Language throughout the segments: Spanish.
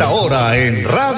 esta hora en Radio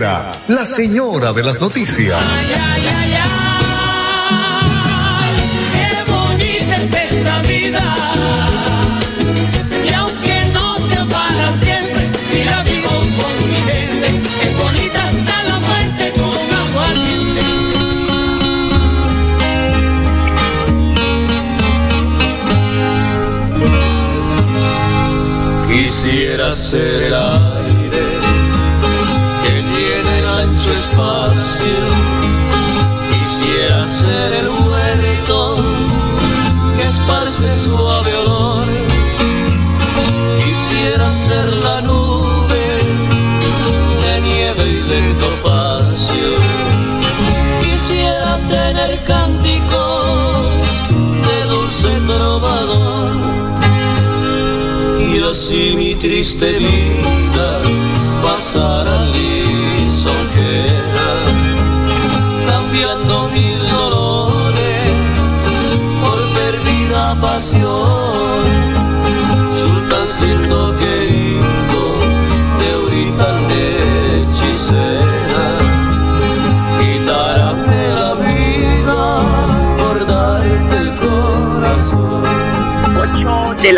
la señora de las noticias. Qué bonita es esta vida. Y aunque no sea para siempre, si la vivo con mi gente, es bonita hasta la muerte con aguardiente. Quisiera ser triste vida pasará lisonjera, cambiando mis dolores por perdida pasión.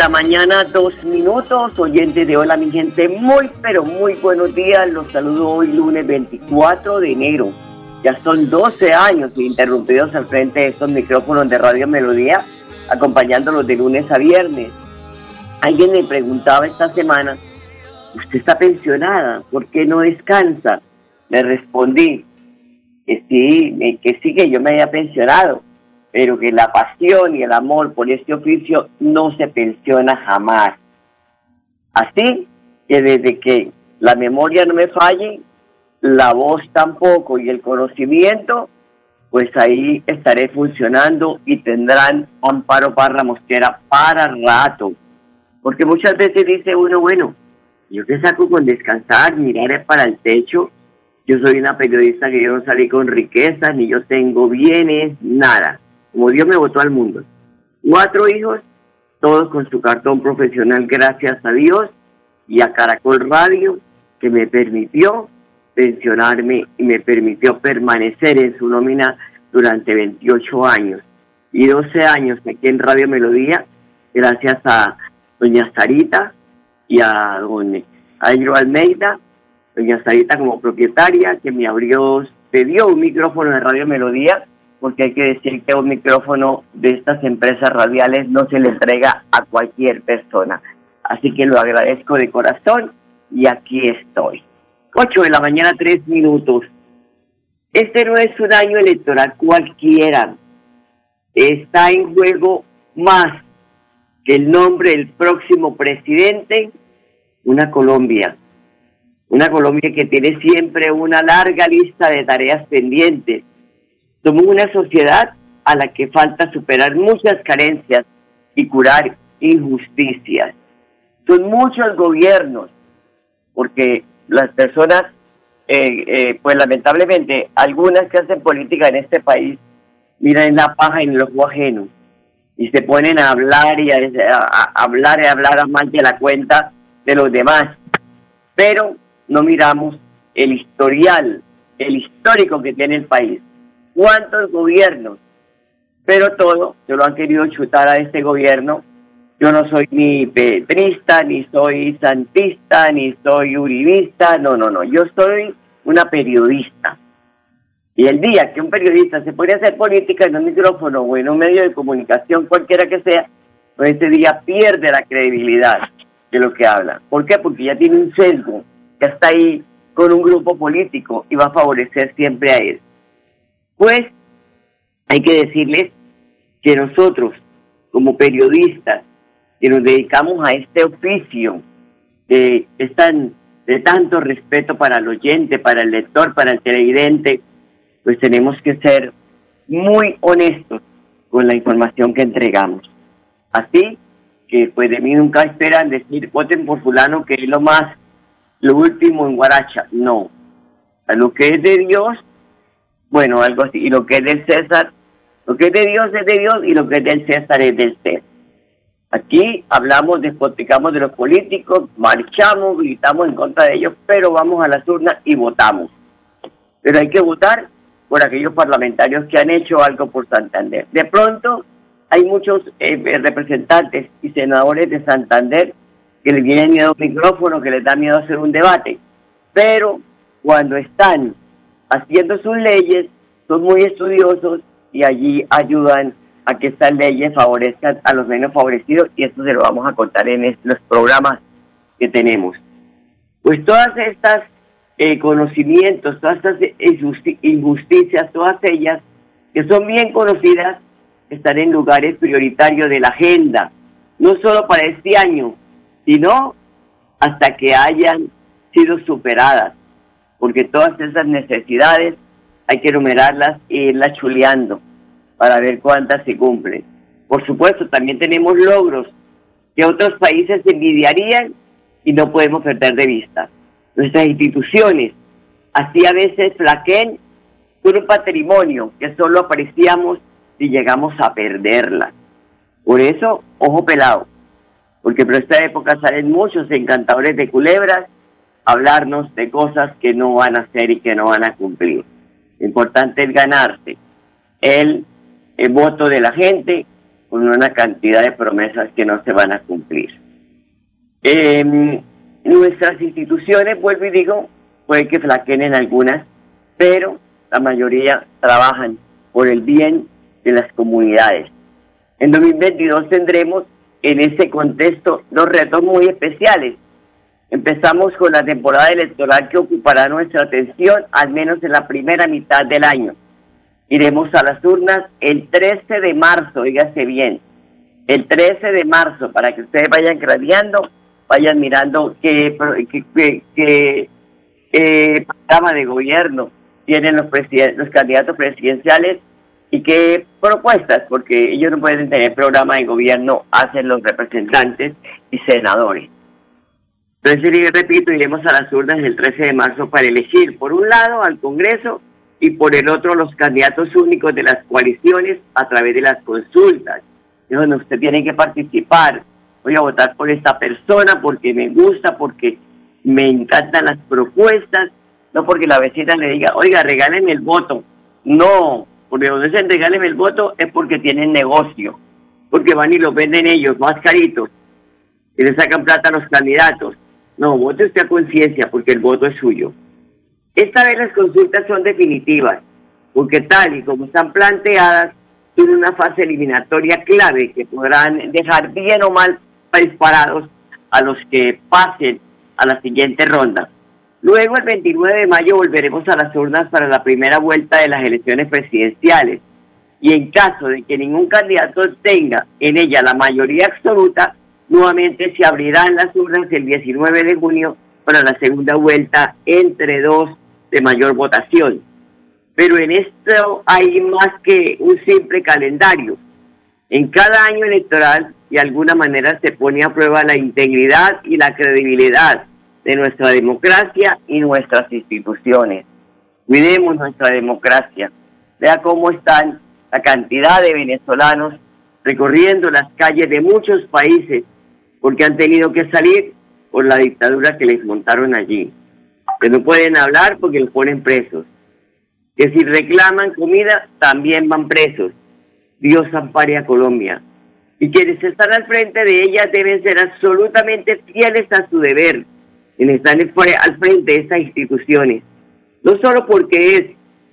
La mañana, dos minutos. Oyentes de Hola, mi gente, muy, pero muy buenos días. Los saludo hoy, lunes 24 de enero. Ya son 12 años interrumpidos al frente de estos micrófonos de Radio Melodía, acompañándolos de lunes a viernes. Alguien me preguntaba esta semana, ¿usted está pensionada? ¿Por qué no descansa? Le respondí que sí, que sí, que yo me había pensionado pero que la pasión y el amor por este oficio no se pensiona jamás. Así que desde que la memoria no me falle, la voz tampoco y el conocimiento, pues ahí estaré funcionando y tendrán Amparo Parra Mosquera para rato. Porque muchas veces dice uno, bueno, yo qué saco con descansar, mirar para el techo. Yo soy una periodista que yo no salí con riquezas, ni yo tengo bienes, nada como Dios me votó al mundo. Cuatro hijos, todos con su cartón profesional, gracias a Dios, y a Caracol Radio, que me permitió pensionarme y me permitió permanecer en su nómina durante 28 años y 12 años aquí en Radio Melodía, gracias a doña Sarita y a don Airo Almeida, doña Sarita como propietaria, que me abrió, me dio un micrófono de Radio Melodía porque hay que decir que un micrófono de estas empresas radiales no se le entrega a cualquier persona. Así que lo agradezco de corazón y aquí estoy. 8 de la mañana, 3 minutos. Este no es un año electoral cualquiera. Está en juego más que el nombre del próximo presidente, una Colombia. Una Colombia que tiene siempre una larga lista de tareas pendientes somos una sociedad a la que falta superar muchas carencias y curar injusticias. Son muchos gobiernos, porque las personas, eh, eh, pues lamentablemente, algunas que hacen política en este país, miran la paja en el ojo ajeno y se ponen a hablar y a, a hablar y a hablar a más de la cuenta de los demás. Pero no miramos el historial, el histórico que tiene el país cuántos gobiernos, pero todo se lo han querido chutar a este gobierno. Yo no soy ni petrista, ni soy santista, ni soy uribista, no, no, no, yo soy una periodista. Y el día que un periodista se pone a hacer política en un micrófono o en un medio de comunicación, cualquiera que sea, pues ese día pierde la credibilidad de lo que habla. ¿Por qué? Porque ya tiene un sesgo, que está ahí con un grupo político y va a favorecer siempre a él. Pues hay que decirles que nosotros, como periodistas, que nos dedicamos a este oficio, que es tan de tanto respeto para el oyente, para el lector, para el televidente, pues tenemos que ser muy honestos con la información que entregamos. Así que pues de mí nunca esperan decir voten por fulano que es lo más, lo último en Guaracha. No. A lo que es de Dios, bueno, algo así. Y lo que es del César, lo que es de Dios es de Dios y lo que es del César es del César. Aquí hablamos, despoticamos de los políticos, marchamos, gritamos en contra de ellos, pero vamos a las urnas y votamos. Pero hay que votar por aquellos parlamentarios que han hecho algo por Santander. De pronto hay muchos eh, representantes y senadores de Santander que les tienen miedo al micrófono, que les da miedo hacer un debate, pero cuando están haciendo sus leyes son muy estudiosos y allí ayudan a que estas leyes favorezcan a los menos favorecidos y esto se lo vamos a contar en los programas que tenemos. Pues todas estas eh, conocimientos, todas estas injusticias, todas ellas que son bien conocidas, están en lugares prioritarios de la agenda, no solo para este año, sino hasta que hayan sido superadas, porque todas esas necesidades hay que enumerarlas e irlas chuleando para ver cuántas se cumplen. Por supuesto, también tenemos logros que otros países envidiarían y no podemos perder de vista. Nuestras instituciones, así a veces flaqueen con un patrimonio que solo apreciamos si llegamos a perderla. Por eso, ojo pelado, porque por esta época salen muchos encantadores de culebras hablarnos de cosas que no van a hacer y que no van a cumplir. Lo importante es ganarse el, voto de la gente con una cantidad de promesas que no se van a cumplir. Eh, nuestras instituciones, vuelvo y digo, puede que flaqueen en algunas, pero la mayoría trabajan por el bien de las comunidades. En 2022 tendremos en ese contexto dos retos muy especiales. Empezamos con la temporada electoral que ocupará nuestra atención al menos en la primera mitad del año. Iremos a las urnas el 13 de marzo, dígase bien, el 13 de marzo, para que ustedes vayan craneando, vayan mirando qué, qué, qué, qué programa de gobierno tienen los, los candidatos presidenciales y qué propuestas, porque ellos no pueden tener programa de gobierno, hacen los representantes y senadores. Entonces, repito, iremos a las urnas el 13 de marzo para elegir, por un lado, al Congreso y por el otro, los candidatos únicos de las coaliciones a través de las consultas, es donde usted tiene que participar. Voy a votar por esta persona porque me gusta, porque me encantan las propuestas, no porque la vecina le diga, oiga, regalen el voto. No, porque donde se regalen el voto es porque tienen negocio, porque van y lo venden ellos más caritos y le sacan plata a los candidatos. No, vote usted a conciencia porque el voto es suyo. Esta vez las consultas son definitivas, porque tal y como están planteadas, tienen una fase eliminatoria clave que podrán dejar bien o mal disparados a los que pasen a la siguiente ronda. Luego, el 29 de mayo, volveremos a las urnas para la primera vuelta de las elecciones presidenciales. Y en caso de que ningún candidato tenga en ella la mayoría absoluta, nuevamente se abrirán las urnas el 19 de junio para la segunda vuelta entre dos de mayor votación. Pero en esto hay más que un simple calendario. En cada año electoral, de alguna manera, se pone a prueba la integridad y la credibilidad de nuestra democracia y nuestras instituciones. Cuidemos nuestra democracia. Vea cómo están la cantidad de venezolanos recorriendo las calles de muchos países porque han tenido que salir por la dictadura que les montaron allí. Que no pueden hablar porque los ponen presos. Que si reclaman comida también van presos. Dios ampare a Colombia. Y quienes están al frente de ella deben ser absolutamente fieles a su deber en estar al frente de estas instituciones. No solo porque es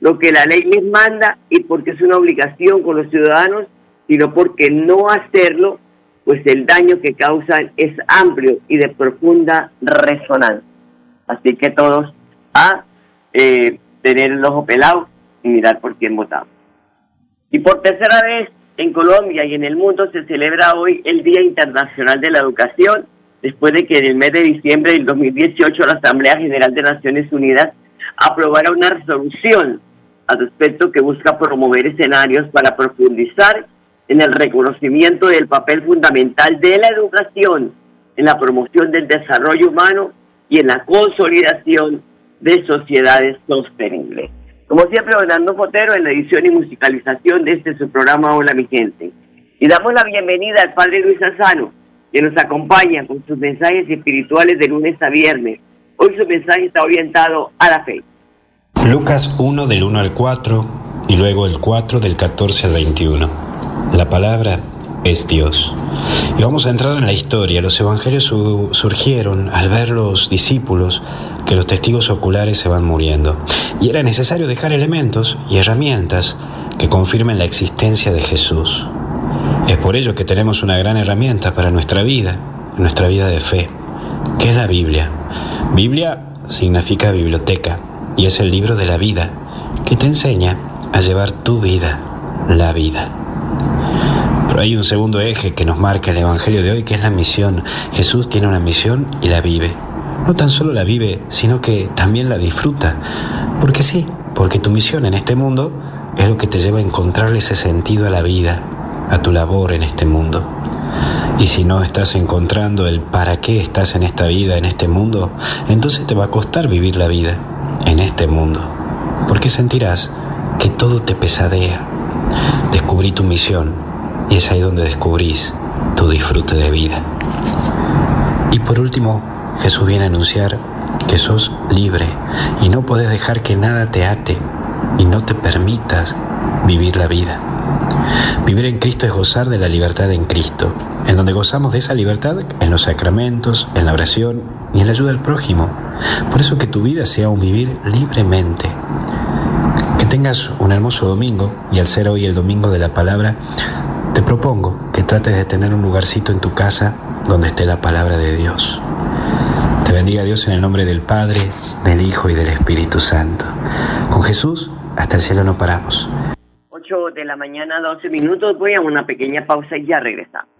lo que la ley les manda y porque es una obligación con los ciudadanos, sino porque no hacerlo, pues el daño que causan es amplio y de profunda resonancia. Así que todos a eh, tener el ojo pelado y mirar por quién votamos. Y por tercera vez en Colombia y en el mundo se celebra hoy el Día Internacional de la Educación después de que en el mes de diciembre del 2018 la Asamblea General de Naciones Unidas aprobara una resolución al respecto que busca promover escenarios para profundizar en el reconocimiento del papel fundamental de la educación en la promoción del desarrollo humano y en la consolidación de sociedades sostenibles. Como siempre, Orlando Fotero en la edición y musicalización de este su programa Hola mi gente. Y damos la bienvenida al Padre Luis Azano, que nos acompaña con sus mensajes espirituales de lunes a viernes. Hoy su mensaje está orientado a la fe. Lucas 1 del 1 al 4 y luego el 4 del 14 al 21. La palabra es Dios. Y vamos a entrar en la historia. Los evangelios surgieron al ver los discípulos que los testigos oculares se van muriendo. Y era necesario dejar elementos y herramientas que confirmen la existencia de Jesús. Es por ello que tenemos una gran herramienta para nuestra vida, nuestra vida de fe, que es la Biblia. Biblia significa biblioteca y es el libro de la vida que te enseña a llevar tu vida, la vida. Hay un segundo eje que nos marca el Evangelio de hoy, que es la misión. Jesús tiene una misión y la vive. No tan solo la vive, sino que también la disfruta. Porque sí, porque tu misión en este mundo es lo que te lleva a encontrarle ese sentido a la vida, a tu labor en este mundo. Y si no estás encontrando el para qué estás en esta vida, en este mundo, entonces te va a costar vivir la vida en este mundo, porque sentirás que todo te pesadea. Descubrí tu misión y es ahí donde descubrís tu disfrute de vida. Y por último, Jesús viene a anunciar que sos libre y no podés dejar que nada te ate y no te permitas vivir la vida. Vivir en Cristo es gozar de la libertad en Cristo, en donde gozamos de esa libertad en los sacramentos, en la oración y en la ayuda al prójimo. Por eso que tu vida sea un vivir libremente. Que tengas un hermoso domingo y al ser hoy el domingo de la palabra, te propongo que trates de tener un lugarcito en tu casa donde esté la palabra de Dios. Te bendiga Dios en el nombre del Padre, del Hijo y del Espíritu Santo. Con Jesús, hasta el cielo no paramos de la mañana, 12 minutos. Voy a una pequeña pausa y ya regresamos.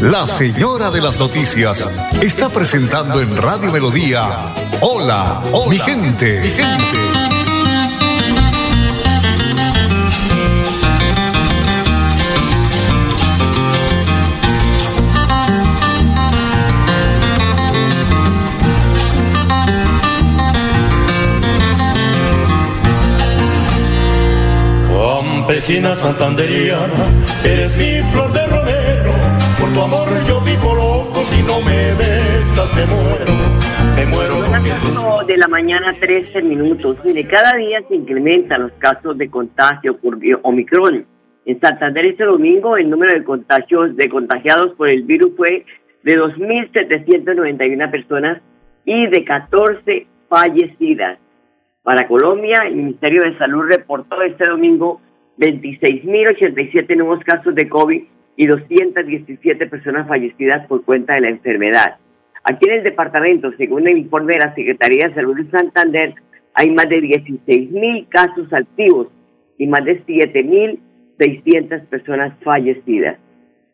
la señora de las noticias, está presentando en Radio Melodía. Hola, hola mi gente, mi gente. Campesina santanderiana, eres mi flor de romero. Por tu amor yo vivo loco, si no me besas me muero, me muero. de la mañana, 13 minutos. Mire, cada día se incrementan los casos de contagio por Omicron. En Santander este domingo el número de contagios de contagiados por el virus fue de 2.791 personas y de 14 fallecidas. Para Colombia, el Ministerio de Salud reportó este domingo 26.087 nuevos casos de COVID y 217 personas fallecidas por cuenta de la enfermedad. Aquí en el departamento, según el informe de la Secretaría de Salud de Santander, hay más de 16.000 casos activos y más de 7.600 personas fallecidas.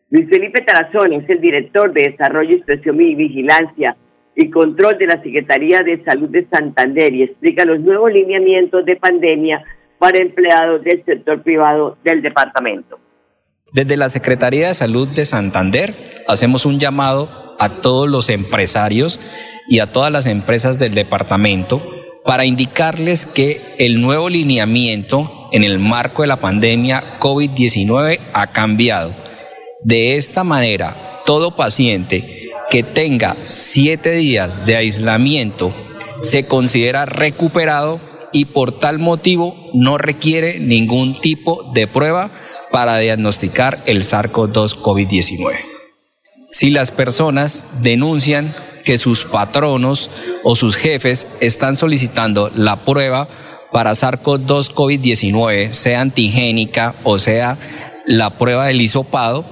Luis Felipe Tarazón es el director de Desarrollo, Inspección y Vigilancia y Control de la Secretaría de Salud de Santander y explica los nuevos lineamientos de pandemia para empleados del sector privado del departamento. Desde la Secretaría de Salud de Santander hacemos un llamado a todos los empresarios y a todas las empresas del departamento para indicarles que el nuevo lineamiento en el marco de la pandemia COVID-19 ha cambiado. De esta manera, todo paciente que tenga siete días de aislamiento se considera recuperado y por tal motivo no requiere ningún tipo de prueba para diagnosticar el SARS-CoV-2 COVID-19. Si las personas denuncian que sus patronos o sus jefes están solicitando la prueba para SARS-CoV-2 COVID-19, sea antigénica o sea la prueba del hisopado,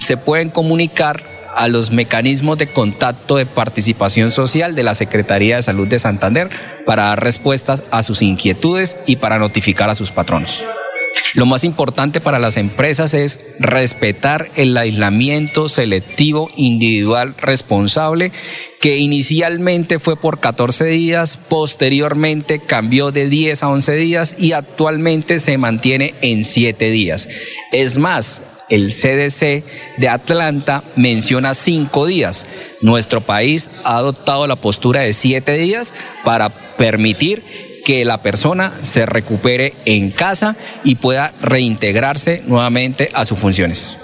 se pueden comunicar a los mecanismos de contacto de participación social de la Secretaría de Salud de Santander para dar respuestas a sus inquietudes y para notificar a sus patronos. Lo más importante para las empresas es respetar el aislamiento selectivo individual responsable que inicialmente fue por 14 días, posteriormente cambió de 10 a 11 días y actualmente se mantiene en 7 días. Es más, el CDC de Atlanta menciona cinco días. Nuestro país ha adoptado la postura de siete días para permitir que la persona se recupere en casa y pueda reintegrarse nuevamente a sus funciones.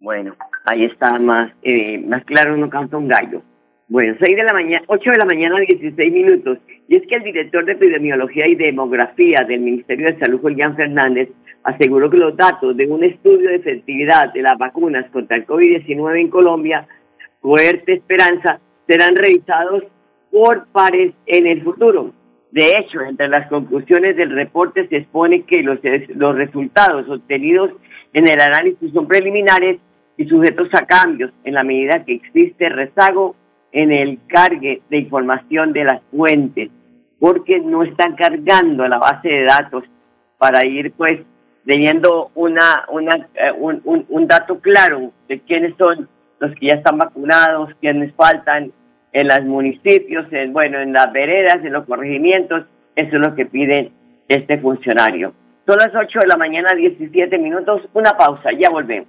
Bueno, ahí está más, eh, más claro, no canta un gallo. Bueno, 6 de la mañana, 8 de la mañana, 16 minutos. Y es que el director de Epidemiología y Demografía del Ministerio de Salud, Julián Fernández, aseguró que los datos de un estudio de efectividad de las vacunas contra el COVID-19 en Colombia, Fuerte Esperanza, serán revisados por pares en el futuro. De hecho, entre las conclusiones del reporte se expone que los, los resultados obtenidos en el análisis son preliminares y sujetos a cambios en la medida que existe rezago en el cargue de información de las fuentes, porque no están cargando la base de datos para ir pues teniendo una, una, eh, un, un, un, dato claro de quiénes son los que ya están vacunados, quiénes faltan en los municipios, en, bueno, en las veredas, en los corregimientos, eso es lo que pide este funcionario. Son las 8 de la mañana, 17 minutos, una pausa, ya volvemos.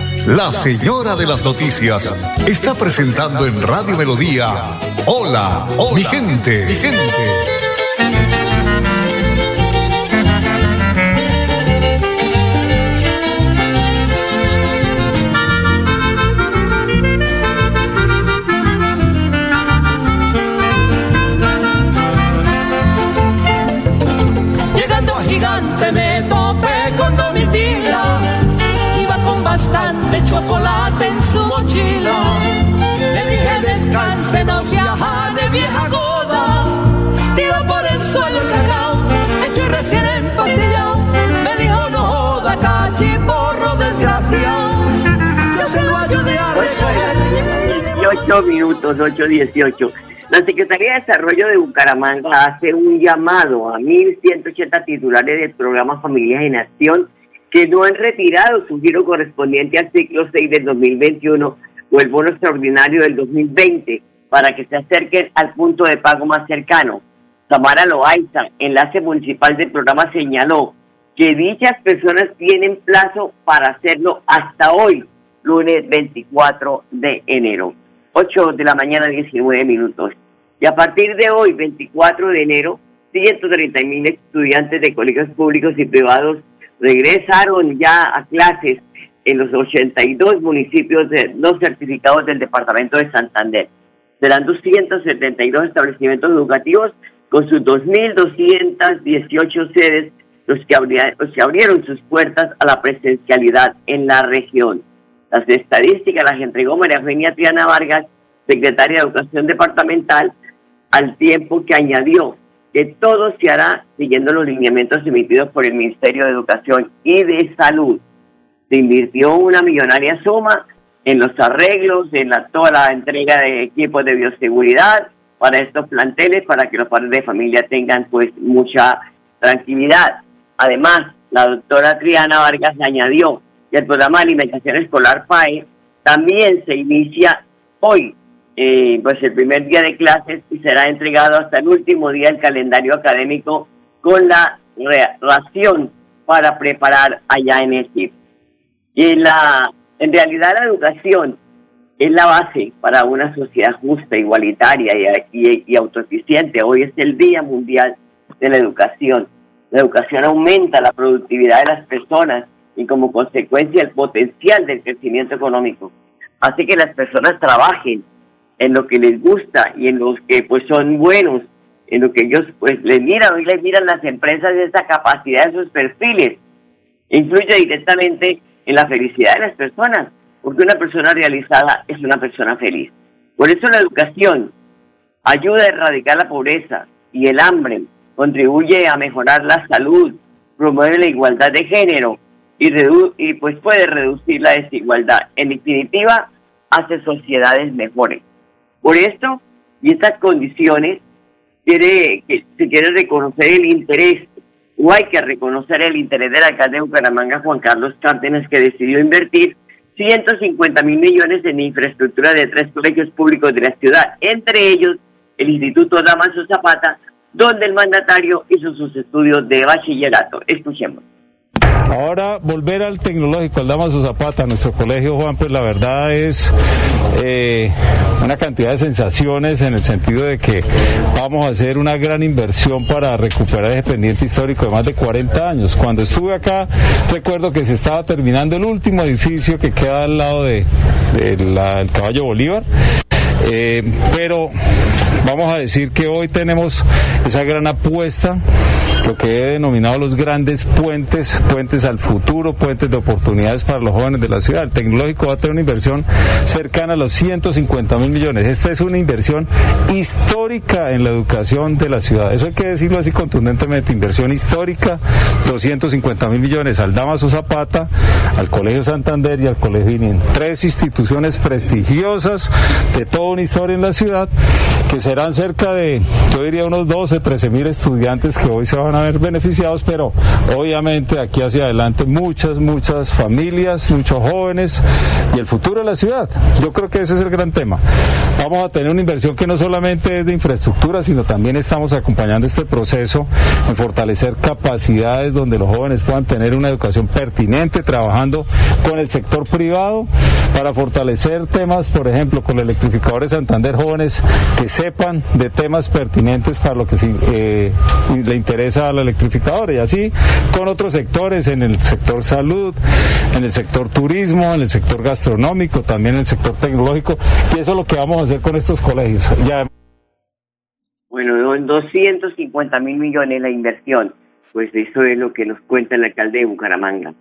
la señora de las noticias está presentando en Radio Melodía. Hola, hola mi gente, mi gente. Chocolate en su mochila. Me dijo no joda, cachiporro. Yo se lo a recoger. 18 minutos, 8.18. La Secretaría de Desarrollo de Bucaramanga hace un llamado a 1.180 titulares del programa Familias en Acción que no han retirado su giro correspondiente al ciclo 6 del 2021 o el bono extraordinario del 2020 para que se acerquen al punto de pago más cercano. Tamara Loaiza, enlace municipal del programa, señaló que dichas personas tienen plazo para hacerlo hasta hoy, lunes 24 de enero. 8 de la mañana, 19 minutos. Y a partir de hoy, 24 de enero, 130 mil estudiantes de colegios públicos y privados regresaron ya a clases en los 82 municipios de, no certificados del departamento de Santander. Serán 272 establecimientos educativos con sus 2.218 sedes los que, los que abrieron sus puertas a la presencialidad en la región. Las estadísticas las entregó María Eugenia Triana Vargas, secretaria de Educación Departamental, al tiempo que añadió que todo se hará siguiendo los lineamientos emitidos por el Ministerio de Educación y de Salud. Se invirtió una millonaria suma en los arreglos, en la, toda la entrega de equipos de bioseguridad para estos planteles, para que los padres de familia tengan pues mucha tranquilidad. Además, la doctora Triana Vargas añadió que el programa de alimentación escolar PAE también se inicia hoy, eh, pues el primer día de clases y será entregado hasta el último día del calendario académico con la ración para preparar allá en el Y en, la, en realidad la educación es la base para una sociedad justa, igualitaria y, y, autoeficiente. Hoy es el Día Mundial de la Educación. La educación aumenta la productividad de las personas y como consecuencia el potencial del crecimiento económico. Hace que las personas trabajen en lo que les gusta y en los que pues son buenos, en lo que ellos pues les miran, hoy les miran las empresas esa capacidad de sus perfiles. Influye directamente en la felicidad de las personas porque una persona realizada es una persona feliz. Por eso la educación ayuda a erradicar la pobreza y el hambre, contribuye a mejorar la salud, promueve la igualdad de género y, y pues puede reducir la desigualdad. En definitiva, hace sociedades mejores. Por esto y estas condiciones, quiere, se quiere reconocer el interés, o hay que reconocer el interés del alcalde de Bucaramanga, Juan Carlos Cárdenas, que decidió invertir 150 mil millones en infraestructura de tres colegios públicos de la ciudad, entre ellos el Instituto Damaso Zapata, donde el mandatario hizo sus estudios de bachillerato. Escuchemos. Ahora volver al tecnológico, al Damaso Zapata, nuestro colegio, Juan, pues la verdad es eh, una cantidad de sensaciones en el sentido de que vamos a hacer una gran inversión para recuperar ese pendiente histórico de más de 40 años. Cuando estuve acá, recuerdo que se estaba terminando el último edificio que queda al lado del de, caballo Bolívar. Eh, pero vamos a decir que hoy tenemos esa gran apuesta lo que he denominado los grandes puentes, puentes al futuro, puentes de oportunidades para los jóvenes de la ciudad. El tecnológico va a tener una inversión cercana a los 150 mil millones. Esta es una inversión histórica en la educación de la ciudad. Eso hay que decirlo así contundentemente, inversión histórica, 250 mil millones al Damaso Zapata, al Colegio Santander y al Colegio INIEN. Tres instituciones prestigiosas de toda una historia en la ciudad, que serán cerca de, yo diría, unos 12, 13 mil estudiantes que hoy se van a ver beneficiados, pero obviamente aquí hacia adelante muchas, muchas familias, muchos jóvenes y el futuro de la ciudad. Yo creo que ese es el gran tema. Vamos a tener una inversión que no solamente es de infraestructura, sino también estamos acompañando este proceso en fortalecer capacidades donde los jóvenes puedan tener una educación pertinente, trabajando con el sector privado para fortalecer temas, por ejemplo, con el electrificador de Santander, jóvenes que de temas pertinentes para lo que eh, le interesa a la electrificadora y así con otros sectores, en el sector salud, en el sector turismo, en el sector gastronómico, también en el sector tecnológico y eso es lo que vamos a hacer con estos colegios. Ya... Bueno, en 250 mil millones la inversión, pues eso es lo que nos cuenta el alcalde de Bucaramanga.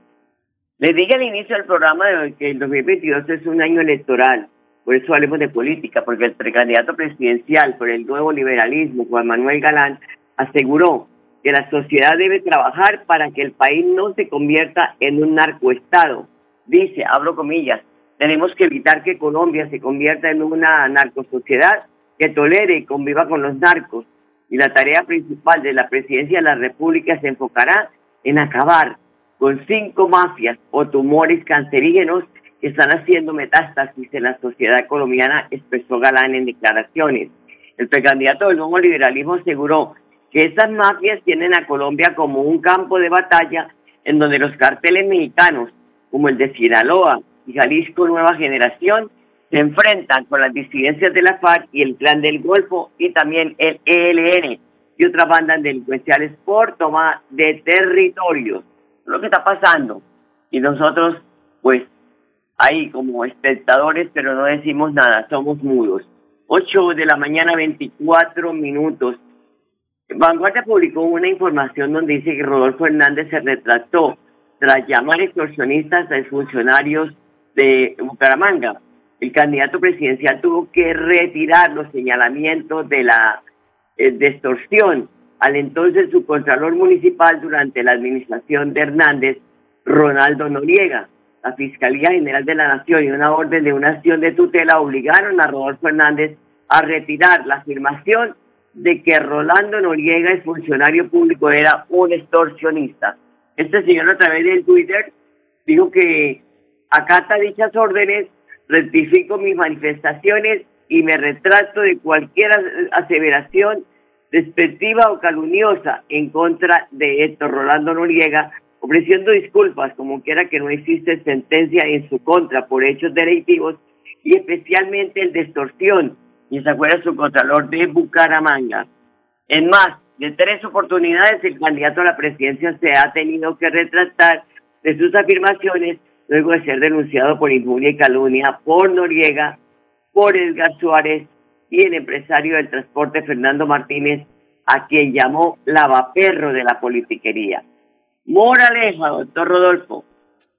Les dije al inicio del programa de que el 2022 es un año electoral, por eso hablemos de política, porque el precandidato presidencial por el nuevo liberalismo, Juan Manuel Galán, aseguró que la sociedad debe trabajar para que el país no se convierta en un narcoestado. Dice, abro comillas, tenemos que evitar que Colombia se convierta en una narcosociedad que tolere y conviva con los narcos. Y la tarea principal de la presidencia de la República se enfocará en acabar con cinco mafias o tumores cancerígenos que están haciendo metástasis en la sociedad colombiana, expresó Galán en declaraciones. El precandidato del nuevo liberalismo aseguró que estas mafias tienen a Colombia como un campo de batalla en donde los carteles mexicanos, como el de Sinaloa y Jalisco Nueva Generación, se enfrentan con las disidencias de la FARC y el Clan del Golfo y también el ELN y otras bandas delincuenciales por toma de territorios. Lo que está pasando. Y nosotros, pues, ahí como espectadores, pero no decimos nada, somos mudos. 8 de la mañana, 24 minutos. Vanguardia publicó una información donde dice que Rodolfo Hernández se retractó tras llamar extorsionistas a funcionarios de Bucaramanga. El candidato presidencial tuvo que retirar los señalamientos de la eh, extorsión al entonces subcontralor municipal durante la administración de Hernández, Ronaldo Noriega. La Fiscalía General de la Nación y una orden de una acción de tutela obligaron a Rodolfo Hernández a retirar la afirmación de que Rolando Noriega, el funcionario público, era un extorsionista. Este señor a través del Twitter dijo que acata dichas órdenes, rectifico mis manifestaciones y me retrato de cualquier aseveración despectiva o calumniosa en contra de Héctor Rolando Noriega, ofreciendo disculpas como quiera que no existe sentencia en su contra por hechos delictivos y especialmente el de. Y se acuerda su contralor de Bucaramanga. En más de tres oportunidades, el candidato a la presidencia se ha tenido que retractar de sus afirmaciones luego de ser denunciado por injuria y calumnia por Noriega, por Edgar Suárez y el empresario del transporte Fernando Martínez, a quien llamó lavaperro de la politiquería. Moraleja, doctor Rodolfo,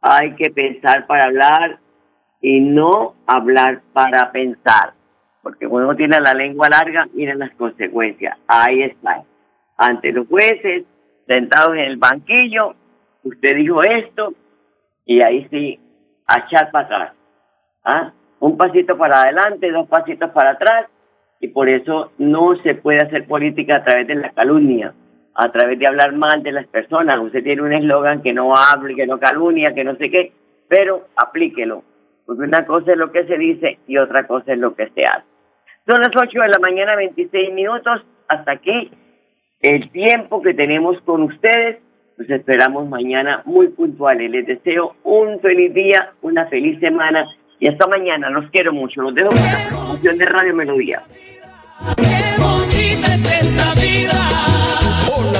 hay que pensar para hablar y no hablar para pensar, porque uno tiene la lengua larga, miren las consecuencias. Ahí está. Ante los jueces, sentados en el banquillo, usted dijo esto, y ahí sí, a echar para atrás. ¿Ah? Un pasito para adelante, dos pasitos para atrás, y por eso no se puede hacer política a través de la calumnia, a través de hablar mal de las personas. Usted tiene un eslogan que no hable, que no calumnia, que no sé qué, pero aplíquelo, porque una cosa es lo que se dice y otra cosa es lo que se hace. Son las 8 de la mañana, 26 minutos, hasta aquí el tiempo que tenemos con ustedes. Los esperamos mañana muy puntuales. Les deseo un feliz día, una feliz semana y hasta mañana. Los quiero mucho. Los dejo con la promoción de Radio Melodía.